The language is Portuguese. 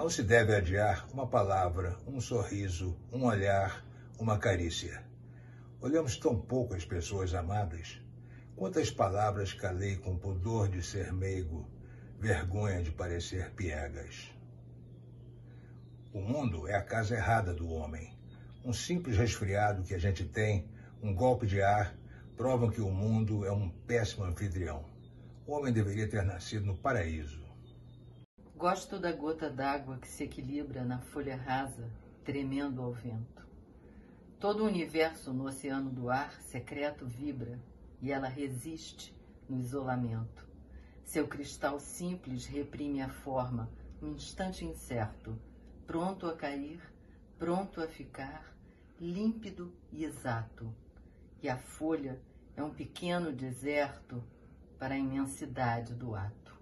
Não se deve adiar uma palavra, um sorriso, um olhar, uma carícia. Olhamos tão pouco as pessoas amadas. Quantas palavras calei com pudor de ser meigo, vergonha de parecer piegas. O mundo é a casa errada do homem. Um simples resfriado que a gente tem, um golpe de ar, provam que o mundo é um péssimo anfitrião. O homem deveria ter nascido no paraíso. Gosto da gota d'água que se equilibra na folha rasa, tremendo ao vento. Todo o universo no oceano do ar secreto vibra e ela resiste no isolamento. Seu cristal simples reprime a forma, um instante incerto, pronto a cair, pronto a ficar, límpido e exato. E a folha é um pequeno deserto para a imensidade do ato.